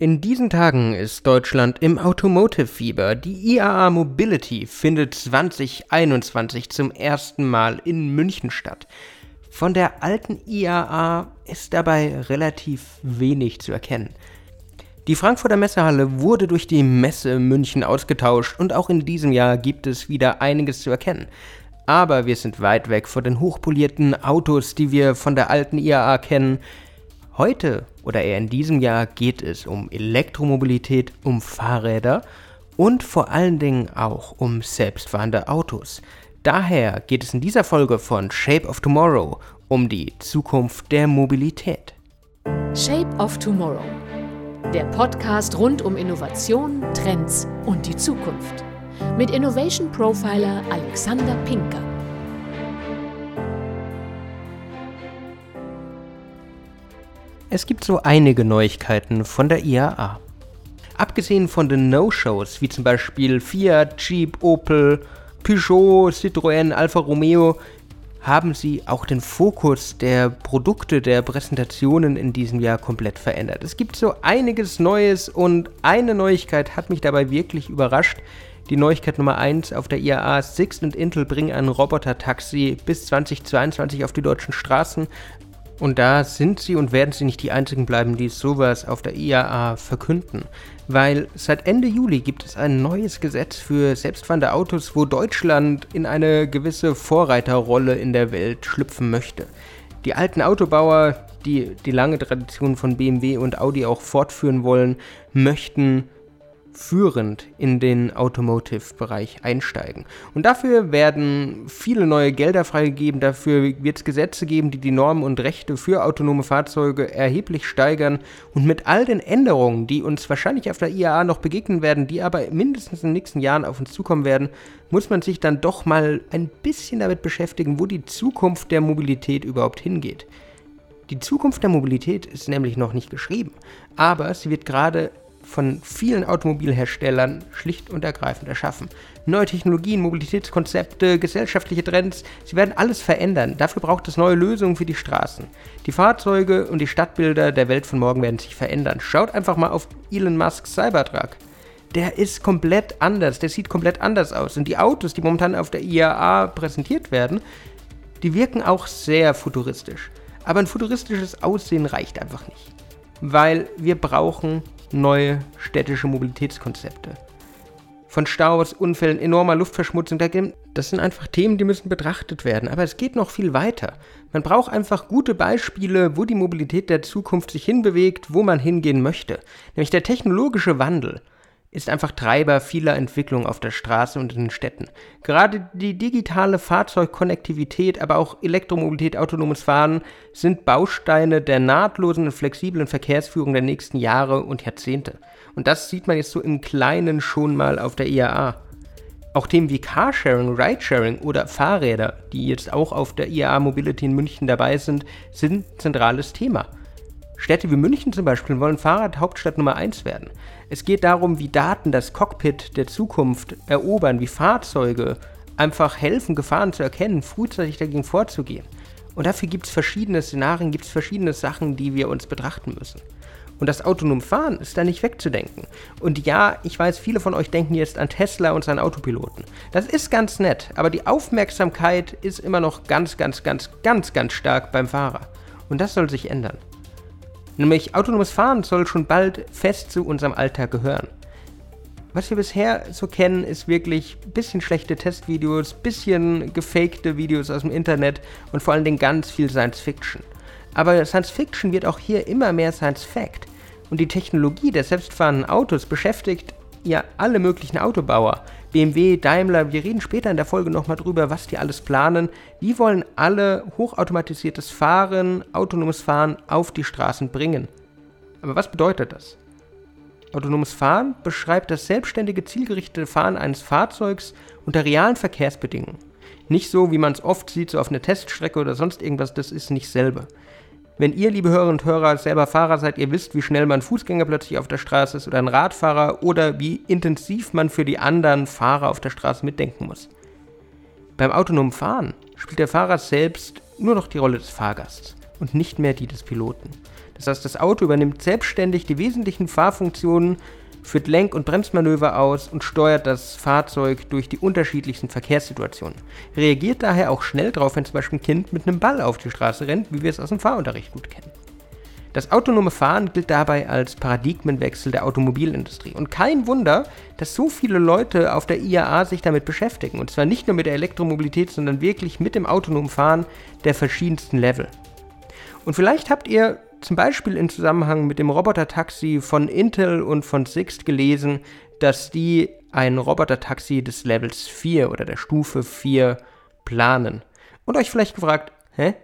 In diesen Tagen ist Deutschland im Automotive-Fieber. Die IAA Mobility findet 2021 zum ersten Mal in München statt. Von der alten IAA ist dabei relativ wenig zu erkennen. Die Frankfurter Messehalle wurde durch die Messe München ausgetauscht und auch in diesem Jahr gibt es wieder einiges zu erkennen. Aber wir sind weit weg von den hochpolierten Autos, die wir von der alten IAA kennen. Heute oder eher in diesem Jahr geht es um Elektromobilität, um Fahrräder und vor allen Dingen auch um selbstfahrende Autos. Daher geht es in dieser Folge von Shape of Tomorrow um die Zukunft der Mobilität. Shape of Tomorrow. Der Podcast rund um Innovation, Trends und die Zukunft. Mit Innovation Profiler Alexander Pinker. Es gibt so einige Neuigkeiten von der IAA. Abgesehen von den No-Shows, wie zum Beispiel Fiat, Jeep, Opel, Peugeot, Citroën, Alfa Romeo, haben sie auch den Fokus der Produkte, der Präsentationen in diesem Jahr komplett verändert. Es gibt so einiges Neues und eine Neuigkeit hat mich dabei wirklich überrascht. Die Neuigkeit Nummer 1 auf der IAA, Sixt und Intel bringen ein Roboter-Taxi bis 2022 auf die deutschen Straßen. Und da sind sie und werden sie nicht die einzigen bleiben, die sowas auf der IAA verkünden. Weil seit Ende Juli gibt es ein neues Gesetz für selbstfahrende Autos, wo Deutschland in eine gewisse Vorreiterrolle in der Welt schlüpfen möchte. Die alten Autobauer, die die lange Tradition von BMW und Audi auch fortführen wollen, möchten führend in den Automotive-Bereich einsteigen. Und dafür werden viele neue Gelder freigegeben, dafür wird es Gesetze geben, die die Normen und Rechte für autonome Fahrzeuge erheblich steigern. Und mit all den Änderungen, die uns wahrscheinlich auf der IAA noch begegnen werden, die aber mindestens in den nächsten Jahren auf uns zukommen werden, muss man sich dann doch mal ein bisschen damit beschäftigen, wo die Zukunft der Mobilität überhaupt hingeht. Die Zukunft der Mobilität ist nämlich noch nicht geschrieben, aber sie wird gerade von vielen Automobilherstellern schlicht und ergreifend erschaffen. Neue Technologien, Mobilitätskonzepte, gesellschaftliche Trends, sie werden alles verändern. Dafür braucht es neue Lösungen für die Straßen. Die Fahrzeuge und die Stadtbilder der Welt von morgen werden sich verändern. Schaut einfach mal auf Elon Musks Cybertruck. Der ist komplett anders, der sieht komplett anders aus. Und die Autos, die momentan auf der IAA präsentiert werden, die wirken auch sehr futuristisch. Aber ein futuristisches Aussehen reicht einfach nicht. Weil wir brauchen neue städtische Mobilitätskonzepte. Von Staus, Unfällen, enormer Luftverschmutzung, das sind einfach Themen, die müssen betrachtet werden. Aber es geht noch viel weiter. Man braucht einfach gute Beispiele, wo die Mobilität der Zukunft sich hinbewegt, wo man hingehen möchte. Nämlich der technologische Wandel ist einfach Treiber vieler Entwicklungen auf der Straße und in den Städten. Gerade die digitale Fahrzeugkonnektivität, aber auch Elektromobilität, autonomes Fahren sind Bausteine der nahtlosen und flexiblen Verkehrsführung der nächsten Jahre und Jahrzehnte. Und das sieht man jetzt so im Kleinen schon mal auf der IAA. Auch Themen wie Carsharing, Ridesharing oder Fahrräder, die jetzt auch auf der IAA Mobility in München dabei sind, sind zentrales Thema. Städte wie München zum Beispiel wollen Fahrradhauptstadt Nummer 1 werden. Es geht darum, wie Daten das Cockpit der Zukunft erobern, wie Fahrzeuge einfach helfen, Gefahren zu erkennen, frühzeitig dagegen vorzugehen. Und dafür gibt es verschiedene Szenarien, gibt es verschiedene Sachen, die wir uns betrachten müssen. Und das autonom Fahren ist da nicht wegzudenken. Und ja, ich weiß, viele von euch denken jetzt an Tesla und seinen Autopiloten. Das ist ganz nett, aber die Aufmerksamkeit ist immer noch ganz, ganz, ganz, ganz, ganz stark beim Fahrer. Und das soll sich ändern. Nämlich autonomes Fahren soll schon bald fest zu unserem Alltag gehören. Was wir bisher so kennen, ist wirklich ein bisschen schlechte Testvideos, bisschen gefakte Videos aus dem Internet und vor allen Dingen ganz viel Science Fiction. Aber Science Fiction wird auch hier immer mehr Science Fact. Und die Technologie der selbstfahrenden Autos beschäftigt ja alle möglichen Autobauer. BMW, Daimler, wir reden später in der Folge nochmal drüber, was die alles planen. Die wollen alle hochautomatisiertes Fahren, autonomes Fahren auf die Straßen bringen. Aber was bedeutet das? Autonomes Fahren beschreibt das selbstständige, zielgerichtete Fahren eines Fahrzeugs unter realen Verkehrsbedingungen. Nicht so, wie man es oft sieht, so auf einer Teststrecke oder sonst irgendwas, das ist nicht selber. Wenn ihr, liebe Hörerinnen und Hörer, selber Fahrer seid, ihr wisst, wie schnell man Fußgänger plötzlich auf der Straße ist oder ein Radfahrer oder wie intensiv man für die anderen Fahrer auf der Straße mitdenken muss. Beim autonomen Fahren spielt der Fahrer selbst nur noch die Rolle des Fahrgasts und nicht mehr die des Piloten. Das heißt, das Auto übernimmt selbstständig die wesentlichen Fahrfunktionen, führt Lenk- und Bremsmanöver aus und steuert das Fahrzeug durch die unterschiedlichsten Verkehrssituationen. Reagiert daher auch schnell drauf, wenn zum Beispiel ein Kind mit einem Ball auf die Straße rennt, wie wir es aus dem Fahrunterricht gut kennen. Das autonome Fahren gilt dabei als Paradigmenwechsel der Automobilindustrie. Und kein Wunder, dass so viele Leute auf der IAA sich damit beschäftigen. Und zwar nicht nur mit der Elektromobilität, sondern wirklich mit dem autonomen Fahren der verschiedensten Level. Und vielleicht habt ihr zum Beispiel im Zusammenhang mit dem Roboter-Taxi von Intel und von Sixt gelesen, dass die ein Roboter-Taxi des Levels 4 oder der Stufe 4 planen. Und euch vielleicht gefragt, hä?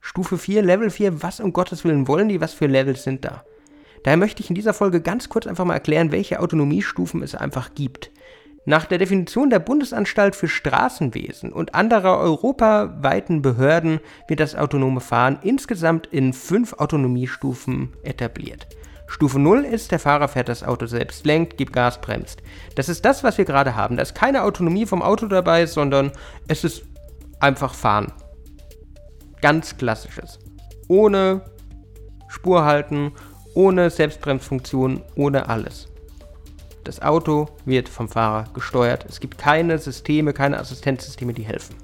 Stufe 4, Level 4, was um Gottes Willen wollen die? Was für Levels sind da? Daher möchte ich in dieser Folge ganz kurz einfach mal erklären, welche Autonomiestufen es einfach gibt. Nach der Definition der Bundesanstalt für Straßenwesen und anderer europaweiten Behörden wird das autonome Fahren insgesamt in fünf Autonomiestufen etabliert. Stufe 0 ist, der Fahrer fährt das Auto selbst, lenkt, gibt Gas, bremst. Das ist das, was wir gerade haben. Da ist keine Autonomie vom Auto dabei, sondern es ist einfach Fahren. Ganz klassisches. Ohne Spur halten, ohne Selbstbremsfunktion, ohne alles. Das Auto wird vom Fahrer gesteuert. Es gibt keine Systeme, keine Assistenzsysteme, die helfen.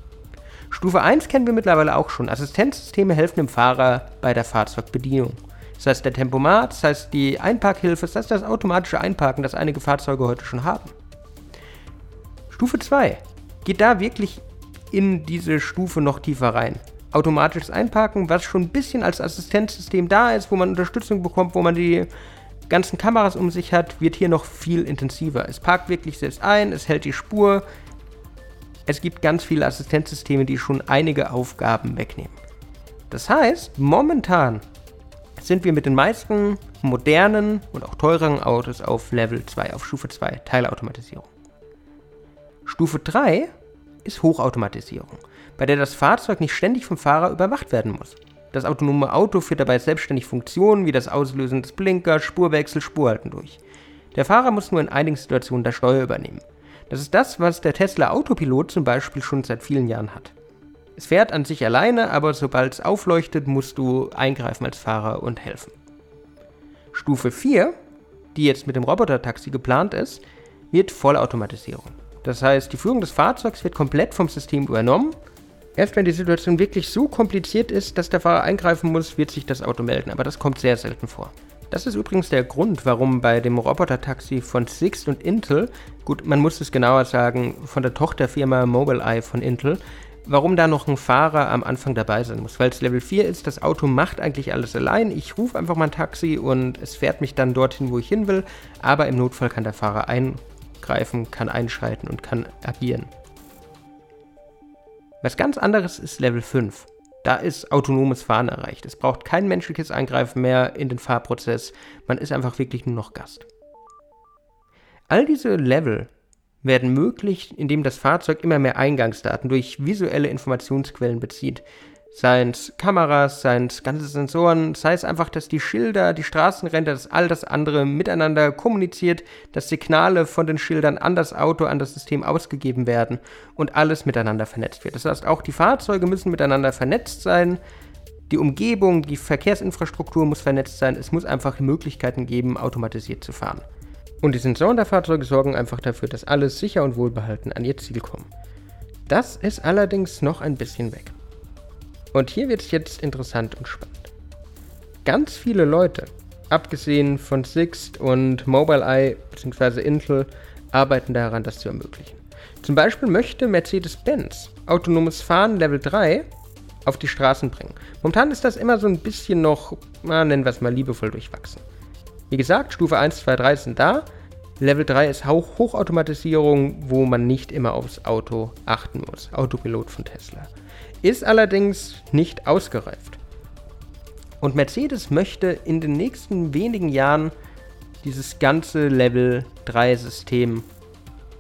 Stufe 1 kennen wir mittlerweile auch schon. Assistenzsysteme helfen dem Fahrer bei der Fahrzeugbedienung. Das heißt der Tempomat, das heißt die Einparkhilfe, das heißt das automatische Einparken, das einige Fahrzeuge heute schon haben. Stufe 2 geht da wirklich in diese Stufe noch tiefer rein. Automatisches Einparken, was schon ein bisschen als Assistenzsystem da ist, wo man Unterstützung bekommt, wo man die ganzen Kameras um sich hat, wird hier noch viel intensiver. Es parkt wirklich selbst ein, es hält die Spur. Es gibt ganz viele Assistenzsysteme, die schon einige Aufgaben wegnehmen. Das heißt, momentan sind wir mit den meisten modernen und auch teureren Autos auf Level 2, auf Stufe 2, Teilautomatisierung. Stufe 3 ist Hochautomatisierung, bei der das Fahrzeug nicht ständig vom Fahrer überwacht werden muss. Das autonome Auto führt dabei selbstständig Funktionen wie das Auslösen des Blinkers, Spurwechsel, Spurhalten durch. Der Fahrer muss nur in einigen Situationen das Steuer übernehmen. Das ist das, was der Tesla Autopilot zum Beispiel schon seit vielen Jahren hat. Es fährt an sich alleine, aber sobald es aufleuchtet, musst du eingreifen als Fahrer und helfen. Stufe 4, die jetzt mit dem Roboter-Taxi geplant ist, wird Vollautomatisierung. Das heißt, die Führung des Fahrzeugs wird komplett vom System übernommen Erst wenn die Situation wirklich so kompliziert ist, dass der Fahrer eingreifen muss, wird sich das Auto melden, aber das kommt sehr selten vor. Das ist übrigens der Grund, warum bei dem Roboter-Taxi von Sixt und Intel, gut, man muss es genauer sagen, von der Tochterfirma Mobileye von Intel, warum da noch ein Fahrer am Anfang dabei sein muss. Weil es Level 4 ist, das Auto macht eigentlich alles allein. Ich rufe einfach mal ein Taxi und es fährt mich dann dorthin, wo ich hin will. Aber im Notfall kann der Fahrer eingreifen, kann einschreiten und kann agieren. Was ganz anderes ist Level 5. Da ist autonomes Fahren erreicht. Es braucht kein menschliches Eingreifen mehr in den Fahrprozess. Man ist einfach wirklich nur noch Gast. All diese Level werden möglich, indem das Fahrzeug immer mehr Eingangsdaten durch visuelle Informationsquellen bezieht seien es Kameras, seien es ganze Sensoren, sei es einfach, dass die Schilder, die Straßenränder, dass all das andere miteinander kommuniziert, dass Signale von den Schildern an das Auto, an das System ausgegeben werden und alles miteinander vernetzt wird. Das heißt, auch die Fahrzeuge müssen miteinander vernetzt sein, die Umgebung, die Verkehrsinfrastruktur muss vernetzt sein, es muss einfach Möglichkeiten geben, automatisiert zu fahren. Und die Sensoren der Fahrzeuge sorgen einfach dafür, dass alles sicher und wohlbehalten an ihr Ziel kommt. Das ist allerdings noch ein bisschen weg. Und hier wird es jetzt interessant und spannend. Ganz viele Leute, abgesehen von Sixt und Mobileye bzw. Intel, arbeiten daran, das zu ermöglichen. Zum Beispiel möchte Mercedes-Benz autonomes Fahren Level 3 auf die Straßen bringen. Momentan ist das immer so ein bisschen noch, na, nennen wir es mal liebevoll durchwachsen. Wie gesagt, Stufe 1, 2, 3 sind da. Level 3 ist Hoch Hochautomatisierung, wo man nicht immer aufs Auto achten muss. Autopilot von Tesla ist allerdings nicht ausgereift. Und Mercedes möchte in den nächsten wenigen Jahren dieses ganze Level 3 System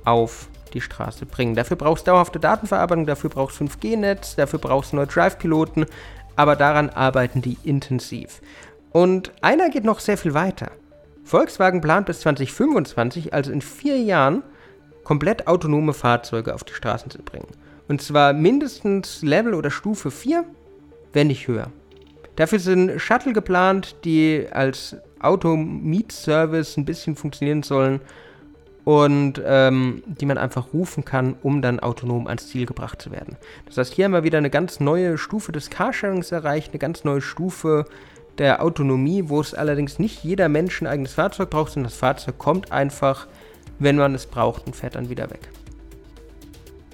auf die Straße bringen. Dafür brauchst du dauerhafte Datenverarbeitung, dafür brauchst du 5G-Netz, dafür brauchst du neue Drive-Piloten, aber daran arbeiten die intensiv. Und einer geht noch sehr viel weiter. Volkswagen plant bis 2025, also in vier Jahren, komplett autonome Fahrzeuge auf die Straßen zu bringen. Und zwar mindestens Level oder Stufe 4, wenn nicht höher. Dafür sind Shuttle geplant, die als Auto-Meet-Service ein bisschen funktionieren sollen und ähm, die man einfach rufen kann, um dann autonom ans Ziel gebracht zu werden. Das heißt, hier haben wir wieder eine ganz neue Stufe des Carsharings erreicht, eine ganz neue Stufe der Autonomie, wo es allerdings nicht jeder Mensch ein eigenes Fahrzeug braucht, sondern das Fahrzeug kommt einfach, wenn man es braucht und fährt dann wieder weg.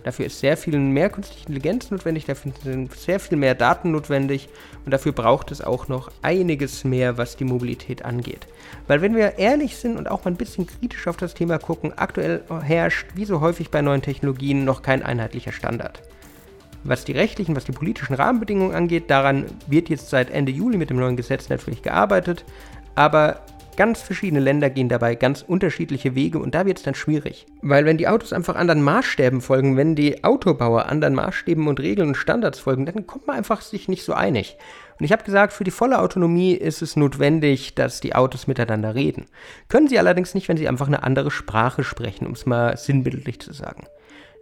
Dafür ist sehr viel mehr künstliche Intelligenz notwendig, dafür sind sehr viel mehr Daten notwendig und dafür braucht es auch noch einiges mehr, was die Mobilität angeht. Weil wenn wir ehrlich sind und auch mal ein bisschen kritisch auf das Thema gucken, aktuell herrscht, wie so häufig bei neuen Technologien, noch kein einheitlicher Standard. Was die rechtlichen, was die politischen Rahmenbedingungen angeht, daran wird jetzt seit Ende Juli mit dem neuen Gesetz natürlich gearbeitet, aber Ganz verschiedene Länder gehen dabei ganz unterschiedliche Wege und da wird es dann schwierig. Weil wenn die Autos einfach anderen Maßstäben folgen, wenn die Autobauer anderen Maßstäben und Regeln und Standards folgen, dann kommt man einfach sich nicht so einig. Und ich habe gesagt, für die volle Autonomie ist es notwendig, dass die Autos miteinander reden. Können sie allerdings nicht, wenn sie einfach eine andere Sprache sprechen, um es mal sinnbildlich zu sagen.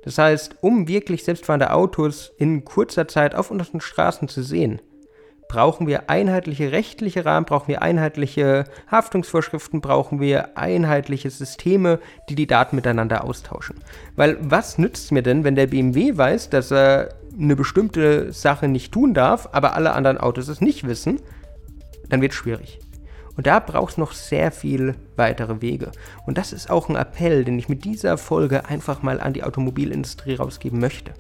Das heißt, um wirklich selbstfahrende Autos in kurzer Zeit auf unseren Straßen zu sehen, brauchen wir einheitliche rechtliche Rahmen, brauchen wir einheitliche Haftungsvorschriften, brauchen wir einheitliche Systeme, die die Daten miteinander austauschen. Weil was nützt mir denn, wenn der BMW weiß, dass er eine bestimmte Sache nicht tun darf, aber alle anderen Autos es nicht wissen, dann wird es schwierig. Und da braucht es noch sehr viel weitere Wege. Und das ist auch ein Appell, den ich mit dieser Folge einfach mal an die Automobilindustrie rausgeben möchte.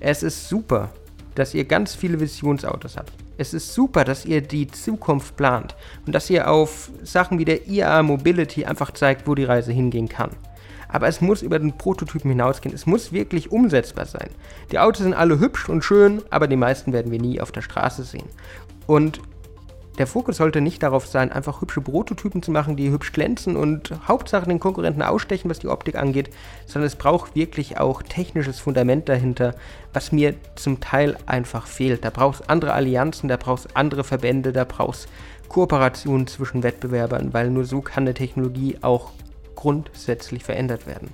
Es ist super, dass ihr ganz viele Visionsautos habt. Es ist super, dass ihr die Zukunft plant und dass ihr auf Sachen wie der IA Mobility einfach zeigt, wo die Reise hingehen kann. Aber es muss über den Prototypen hinausgehen. Es muss wirklich umsetzbar sein. Die Autos sind alle hübsch und schön, aber die meisten werden wir nie auf der Straße sehen. Und der Fokus sollte nicht darauf sein, einfach hübsche Prototypen zu machen, die hübsch glänzen und Hauptsache den Konkurrenten ausstechen, was die Optik angeht, sondern es braucht wirklich auch technisches Fundament dahinter, was mir zum Teil einfach fehlt. Da braucht es andere Allianzen, da braucht es andere Verbände, da braucht es Kooperationen zwischen Wettbewerbern, weil nur so kann eine Technologie auch grundsätzlich verändert werden.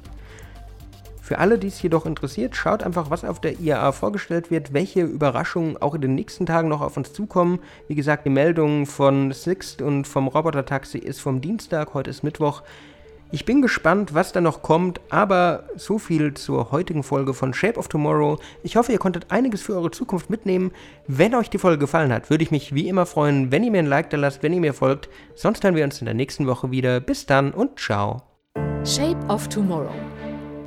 Für alle, die es jedoch interessiert, schaut einfach, was auf der IAA vorgestellt wird, welche Überraschungen auch in den nächsten Tagen noch auf uns zukommen. Wie gesagt, die Meldung von Sixt und vom Roboter-Taxi ist vom Dienstag, heute ist Mittwoch. Ich bin gespannt, was da noch kommt, aber so viel zur heutigen Folge von Shape of Tomorrow. Ich hoffe, ihr konntet einiges für eure Zukunft mitnehmen. Wenn euch die Folge gefallen hat, würde ich mich wie immer freuen, wenn ihr mir ein Like da lasst, wenn ihr mir folgt. Sonst hören wir uns in der nächsten Woche wieder. Bis dann und ciao. Shape of Tomorrow